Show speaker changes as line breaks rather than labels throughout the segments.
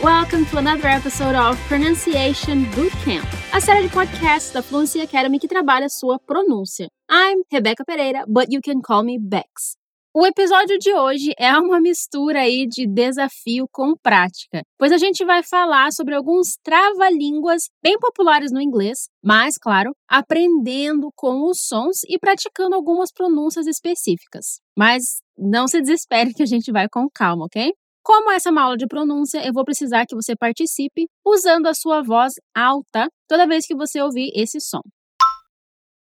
Welcome to another episode of Pronunciation Bootcamp, a série de podcasts da Fluency Academy que trabalha sua pronúncia. I'm Rebecca Pereira, but you can call me Bex. O episódio de hoje é uma mistura aí de desafio com prática, pois a gente vai falar sobre alguns trava-línguas bem populares no inglês, mas, claro, aprendendo com os sons e praticando algumas pronúncias específicas. Mas não se desespere que a gente vai com calma, ok? Como essa é uma aula de pronúncia, eu vou precisar que você participe usando a sua voz alta toda vez que você ouvir esse som.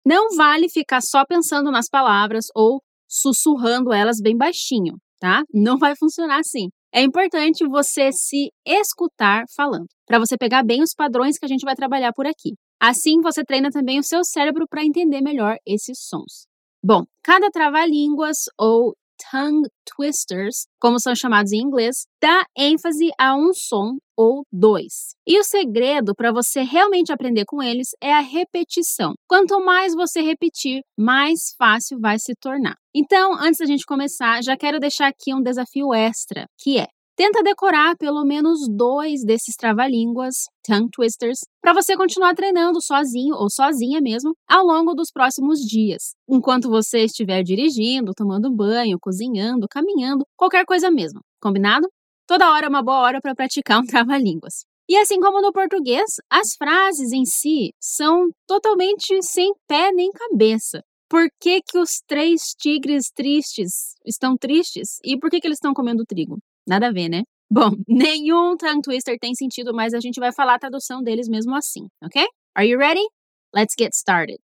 Não vale ficar só pensando nas palavras ou sussurrando elas bem baixinho, tá? Não vai funcionar assim. É importante você se escutar falando, para você pegar bem os padrões que a gente vai trabalhar por aqui. Assim, você treina também o seu cérebro para entender melhor esses sons. Bom, cada trava-línguas ou tongue twisters, como são chamados em inglês, dá ênfase a um som ou dois. E o segredo para você realmente aprender com eles é a repetição. Quanto mais você repetir, mais fácil vai se tornar. Então, antes da gente começar, já quero deixar aqui um desafio extra, que é Tenta decorar pelo menos dois desses trava-línguas, tongue twisters, para você continuar treinando sozinho ou sozinha mesmo ao longo dos próximos dias, enquanto você estiver dirigindo, tomando banho, cozinhando, caminhando, qualquer coisa mesmo. Combinado? Toda hora é uma boa hora para praticar um trava-línguas. E assim como no português, as frases em si são totalmente sem pé nem cabeça. Por que, que os três tigres tristes estão tristes e por que, que eles estão comendo trigo? Nada a ver, né? Bom, nenhum tongue twister tem sentido, mas a gente vai falar a tradução deles mesmo assim, ok? Are you ready? Let's get started.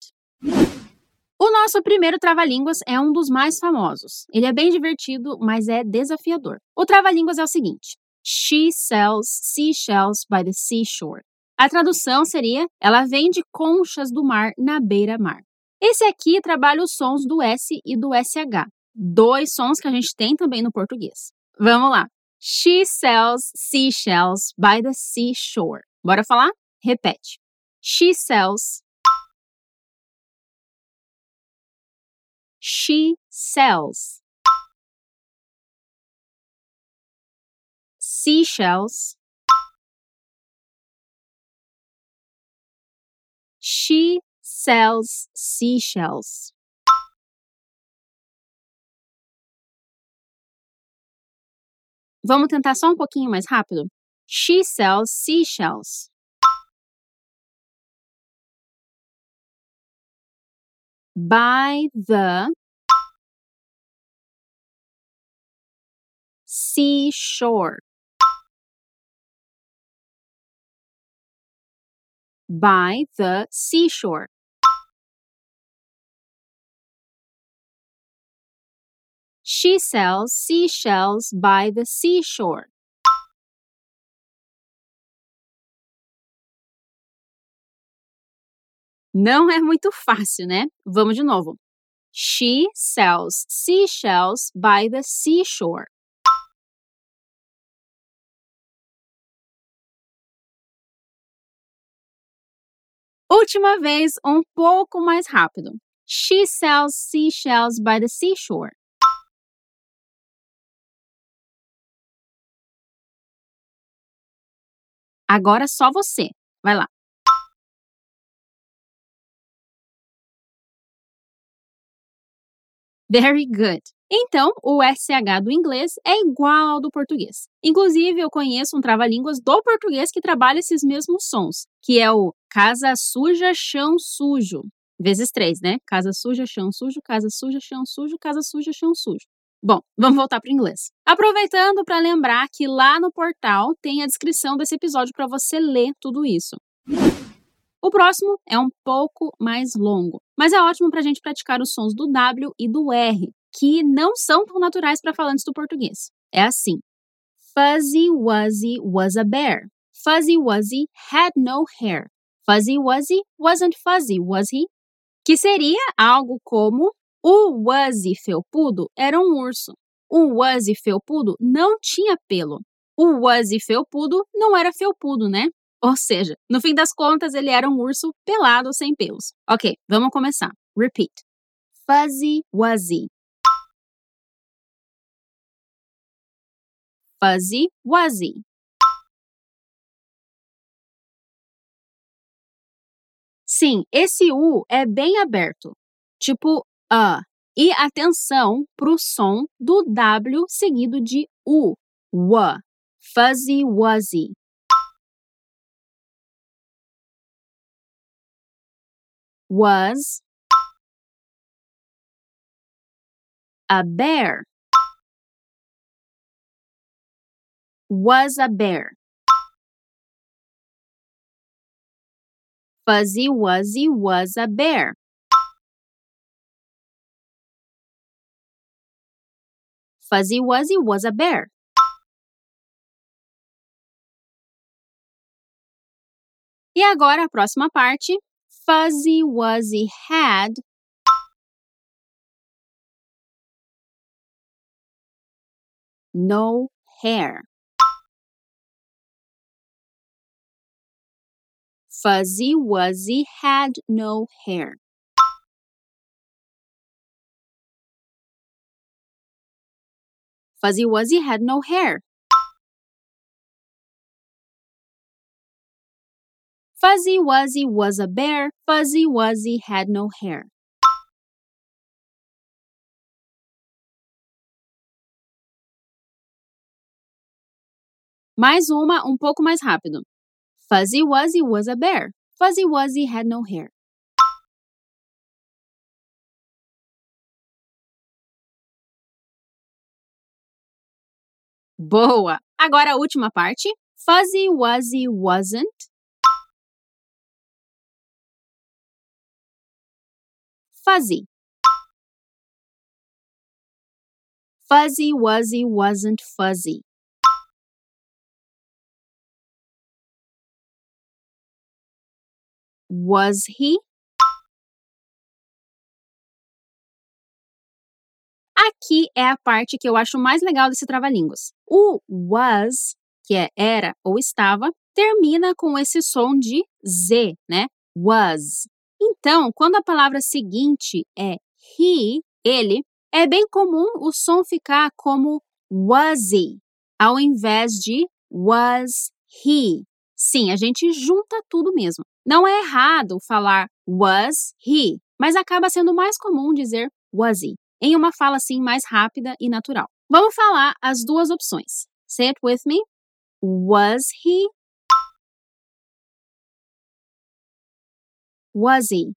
O nosso primeiro trava-línguas é um dos mais famosos. Ele é bem divertido, mas é desafiador. O trava-línguas é o seguinte: She sells seashells by the seashore. A tradução seria: ela vende conchas do mar na beira-mar. Esse aqui trabalha os sons do S e do SH, dois sons que a gente tem também no português. Vamos lá. She sells seashells by the seashore. Bora falar? Repete. She sells. She sells. Seashells. She sells seashells. Vamos tentar só um pouquinho mais rápido? She sells seashells. By the seashore. By the seashore. She sells seashells by the seashore. Não é muito fácil, né? Vamos de novo. She sells seashells by the seashore. Última vez, um pouco mais rápido. She sells seashells by the seashore. Agora só você. Vai lá. Very good. Então, o SH do inglês é igual ao do português. Inclusive, eu conheço um trava-línguas do português que trabalha esses mesmos sons, que é o casa suja, chão sujo. Vezes três, né? Casa suja, chão sujo, casa suja, chão sujo, casa suja, chão sujo. Bom, vamos voltar para o inglês. Aproveitando para lembrar que lá no portal tem a descrição desse episódio para você ler tudo isso. O próximo é um pouco mais longo, mas é ótimo para a gente praticar os sons do W e do R, que não são tão naturais para falantes do português. É assim: Fuzzy Wuzzy was a bear. Fuzzy Wuzzy had no hair. Fuzzy Wuzzy wasn't fuzzy, was he? Que seria algo como o Wuzzy felpudo era um urso. O Wuzzy felpudo não tinha pelo. O Wuzzy felpudo não era felpudo, né? Ou seja, no fim das contas, ele era um urso pelado sem pelos. Ok, vamos começar. Repeat. Fuzzy Wuzzy. Fuzzy Wuzzy. Sim, esse U é bem aberto. Tipo a. E atenção para o som do W seguido de U. W. Fuzzy wuzzy. Was a bear. Was a bear. Fuzzy Wuzzy was a bear. Fuzzy Wuzzy was a bear. E agora a próxima parte. Fuzzy Wuzzy had no hair. Fuzzy Wuzzy had no hair. Fuzzy Wuzzy had no hair. Fuzzy Wuzzy was a bear. Fuzzy Wuzzy had no hair. Mais uma, um pouco mais rápido. Fuzzy Wuzzy was a bear. Fuzzy Wuzzy had no hair. Boa! Agora a última parte. Fuzzy Wuzzy wasn't. Fuzzy. Fuzzy Wuzzy wasn't fuzzy. Was he? Aqui é a parte que eu acho mais legal desse trava-línguas. O was, que é era ou estava, termina com esse som de Z, né? Was. Então, quando a palavra seguinte é he, ele, é bem comum o som ficar como was he, ao invés de was he. Sim, a gente junta tudo mesmo. Não é errado falar was he, mas acaba sendo mais comum dizer was he, em uma fala assim mais rápida e natural. Vamos falar as duas opções. Say it with me. Was he? Was he?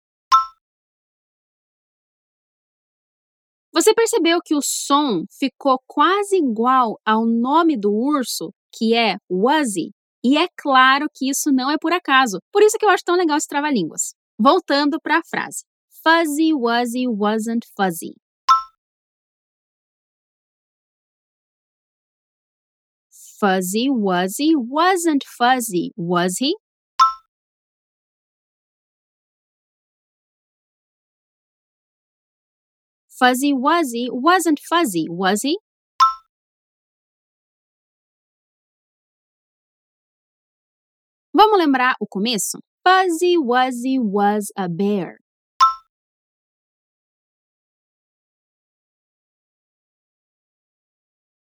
Você percebeu que o som ficou quase igual ao nome do urso, que é Wuzzy? E é claro que isso não é por acaso. Por isso que eu acho tão legal esse trava-línguas. Voltando para a frase. Fuzzy Wuzzy wasn't fuzzy. Fuzzy Wuzzy wasn't fuzzy, was he? Fuzzy Wuzzy wasn't fuzzy, was he? Vamos lembrar o começo? Fuzzy Wuzzy was a bear.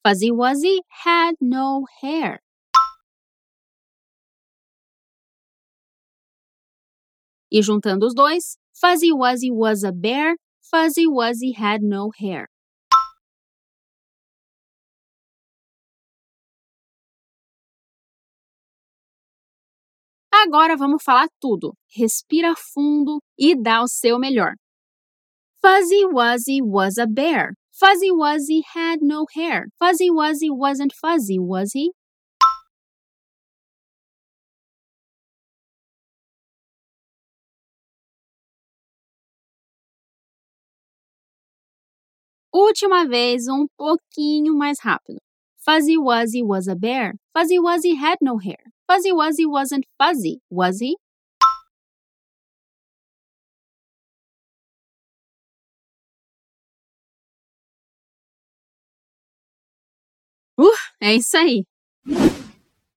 Fuzzy Wuzzy had no hair. E juntando os dois, Fuzzy Wuzzy was a bear, Fuzzy Wuzzy had no hair. Agora vamos falar tudo. Respira fundo e dá o seu melhor. Fuzzy Wuzzy was a bear. Fuzzy Wuzzy had no hair. Fuzzy Wuzzy wasn't fuzzy, was he? Última vez, um pouquinho mais rápido. Fuzzy Wuzzy was a bear. Fuzzy Wuzzy had no hair. Fuzzy Wuzzy wasn't fuzzy, was he? É isso aí!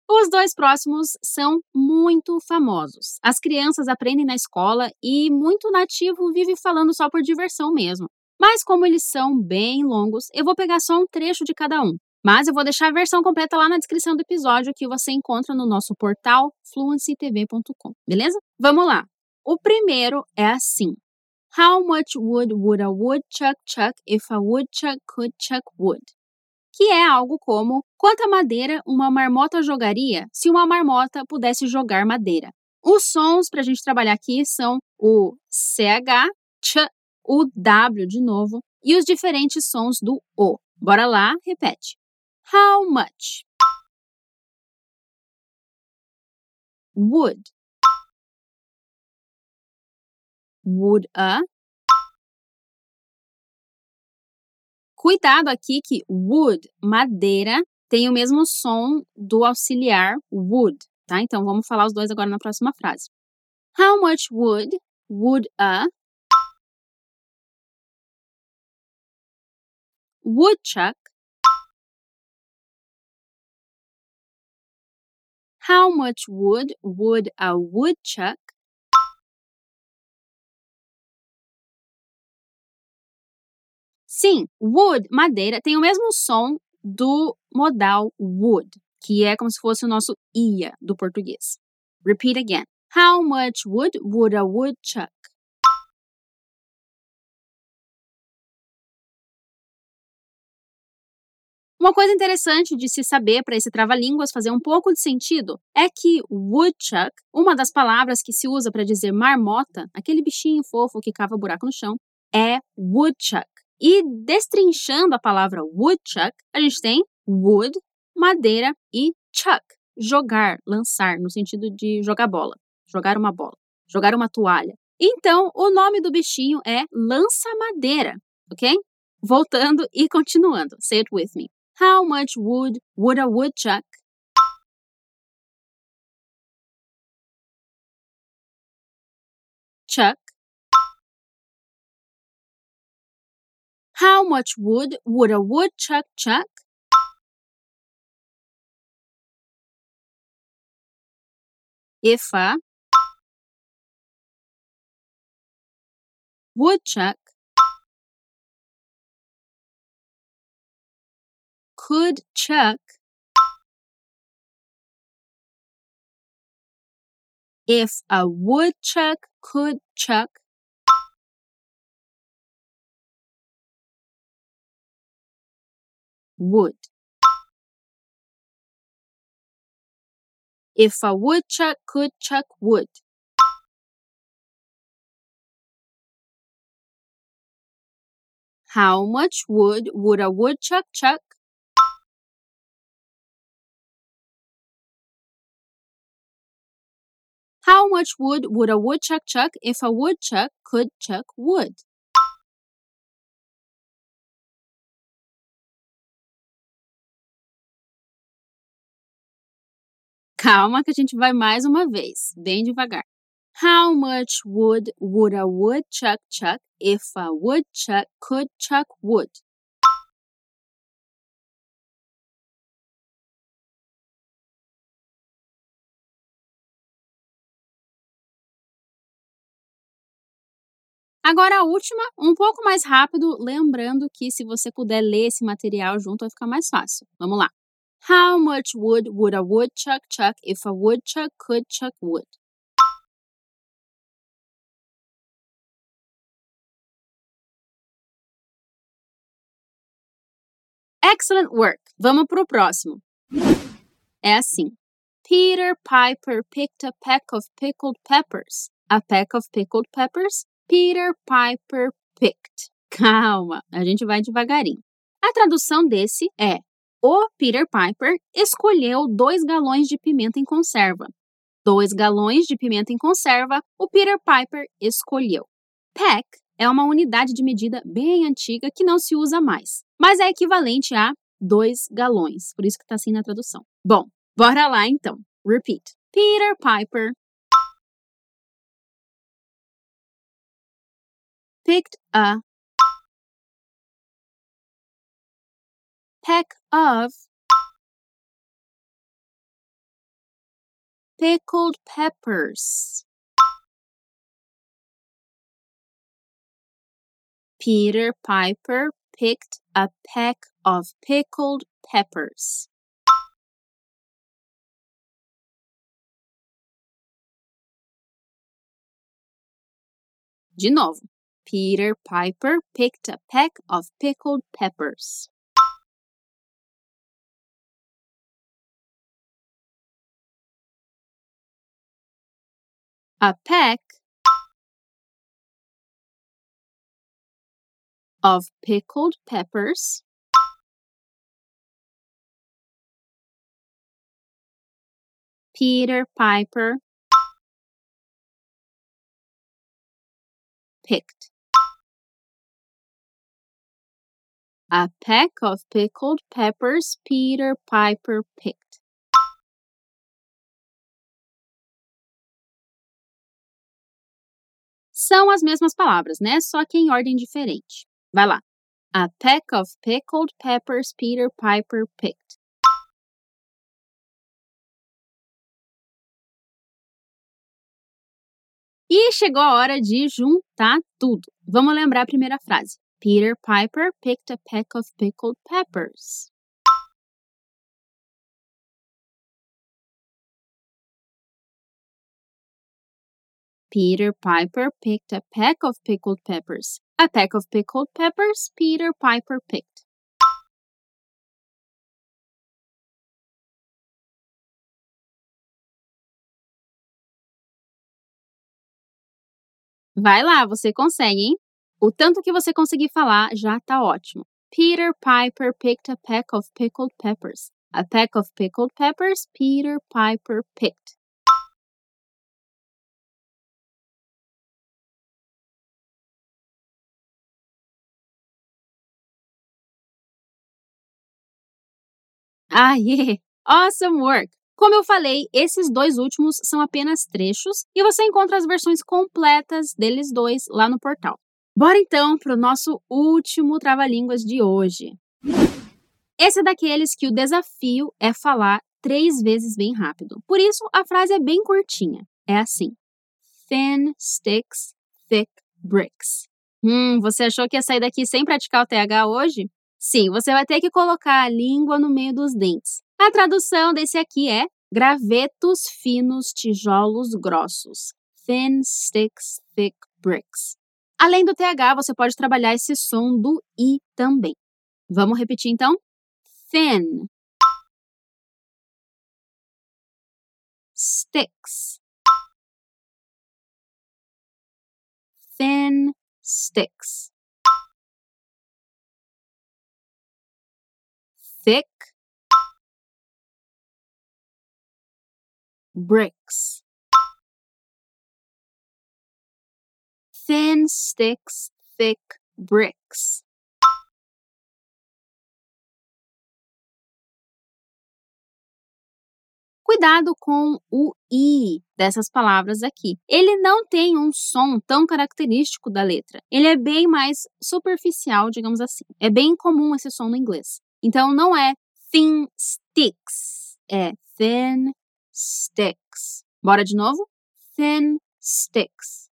Os dois próximos são muito famosos. As crianças aprendem na escola e muito nativo vive falando só por diversão mesmo. Mas como eles são bem longos, eu vou pegar só um trecho de cada um. Mas eu vou deixar a versão completa lá na descrição do episódio que você encontra no nosso portal fluencytv.com, beleza? Vamos lá! o primeiro é assim. How much wood would a woodchuck chuck if a woodchuck could chuck wood? Que é algo como quanta madeira uma marmota jogaria se uma marmota pudesse jogar madeira. Os sons para a gente trabalhar aqui são o CH, o W de novo e os diferentes sons do O. Bora lá, repete. How much? Would. Would a. Cuidado aqui que wood, madeira, tem o mesmo som do auxiliar would, tá? Então vamos falar os dois agora na próxima frase. How much wood would a woodchuck How much wood would a woodchuck Sim, wood, madeira, tem o mesmo som do modal would, que é como se fosse o nosso ia do português. Repeat again. How much wood would a woodchuck? Uma coisa interessante de se saber para esse trava-línguas fazer um pouco de sentido é que woodchuck, uma das palavras que se usa para dizer marmota, aquele bichinho fofo que cava buraco no chão, é woodchuck. E destrinchando a palavra woodchuck, a gente tem wood, madeira e chuck, jogar, lançar, no sentido de jogar bola, jogar uma bola, jogar uma toalha. Então, o nome do bichinho é lança-madeira, ok? Voltando e continuando. Say it with me. How much wood would a woodchuck? Chuck How much wood would a woodchuck chuck? If a woodchuck could chuck if a woodchuck could chuck wood. If a woodchuck could chuck wood. How much wood would a woodchuck chuck? How much wood would a woodchuck chuck if a woodchuck could chuck wood? Calma que a gente vai mais uma vez, bem devagar. How much wood would a woodchuck chuck if a woodchuck could chuck wood? Agora a última, um pouco mais rápido, lembrando que se você puder ler esse material junto vai ficar mais fácil. Vamos lá. How much wood would a woodchuck chuck if a woodchuck could chuck wood? Excellent work! Vamos para o próximo. É assim. Peter Piper picked a peck of pickled peppers. A peck of pickled peppers? Peter Piper picked. Calma, a gente vai devagarinho. A tradução desse é o Peter Piper escolheu dois galões de pimenta em conserva. Dois galões de pimenta em conserva, o Peter Piper escolheu. Peck é uma unidade de medida bem antiga que não se usa mais, mas é equivalente a dois galões, por isso que está assim na tradução. Bom, bora lá então. Repeat. Peter Piper picked a peck of pickled peppers. Peter Piper picked a peck of pickled peppers. De novo. Peter Piper picked a peck of pickled peppers. A peck of pickled peppers Peter Piper picked. A peck of pickled peppers Peter Piper picked. São as mesmas palavras, né? Só que em ordem diferente. Vai lá. A peck of pickled peppers Peter Piper picked. E chegou a hora de juntar tudo. Vamos lembrar a primeira frase. Peter Piper picked a peck of pickled peppers. Peter Piper picked a peck of pickled peppers. A peck of pickled peppers Peter Piper picked. Vai lá, você consegue, hein? O tanto que você conseguir falar já tá ótimo. Peter Piper picked a peck of pickled peppers. A peck of pickled peppers Peter Piper picked. Ah, yeah! Awesome work! Como eu falei, esses dois últimos são apenas trechos e você encontra as versões completas deles dois lá no portal. Bora então para o nosso último trava-línguas de hoje. Esse é daqueles que o desafio é falar três vezes bem rápido. Por isso, a frase é bem curtinha. É assim: Thin sticks, thick bricks. Hum, você achou que ia sair daqui sem praticar o TH hoje? Sim, você vai ter que colocar a língua no meio dos dentes. A tradução desse aqui é gravetos finos, tijolos grossos. Thin sticks, thick bricks. Além do TH, você pode trabalhar esse som do I também. Vamos repetir então? Thin. Sticks. Thin sticks. Thick bricks. Thin sticks, thick bricks. Cuidado com o i dessas palavras aqui. Ele não tem um som tão característico da letra. Ele é bem mais superficial, digamos assim. É bem comum esse som no inglês. Então não é thin sticks, é thin sticks. Bora de novo? Thin sticks.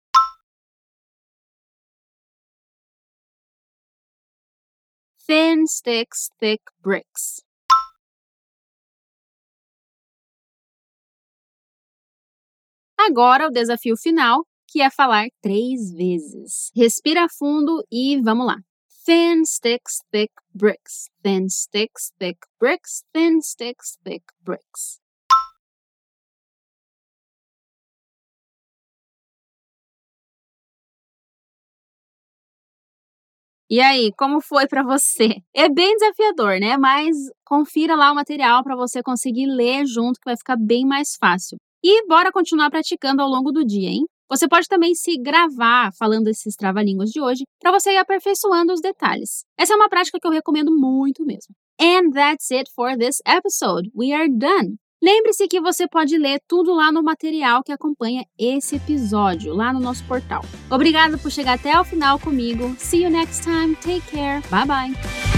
Thin sticks, thick bricks. Agora o desafio final, que é falar três vezes. Respira fundo e vamos lá. Thin sticks, thick bricks. Thin sticks, thick bricks. Thin sticks, thick bricks. E aí, como foi para você? É bem desafiador, né? Mas confira lá o material para você conseguir ler junto, que vai ficar bem mais fácil. E bora continuar praticando ao longo do dia, hein? Você pode também se gravar falando esses trava-línguas de hoje para você ir aperfeiçoando os detalhes. Essa é uma prática que eu recomendo muito mesmo. And that's it for this episode. We are done. Lembre-se que você pode ler tudo lá no material que acompanha esse episódio, lá no nosso portal. Obrigada por chegar até o final comigo. See you next time. Take care. Bye bye.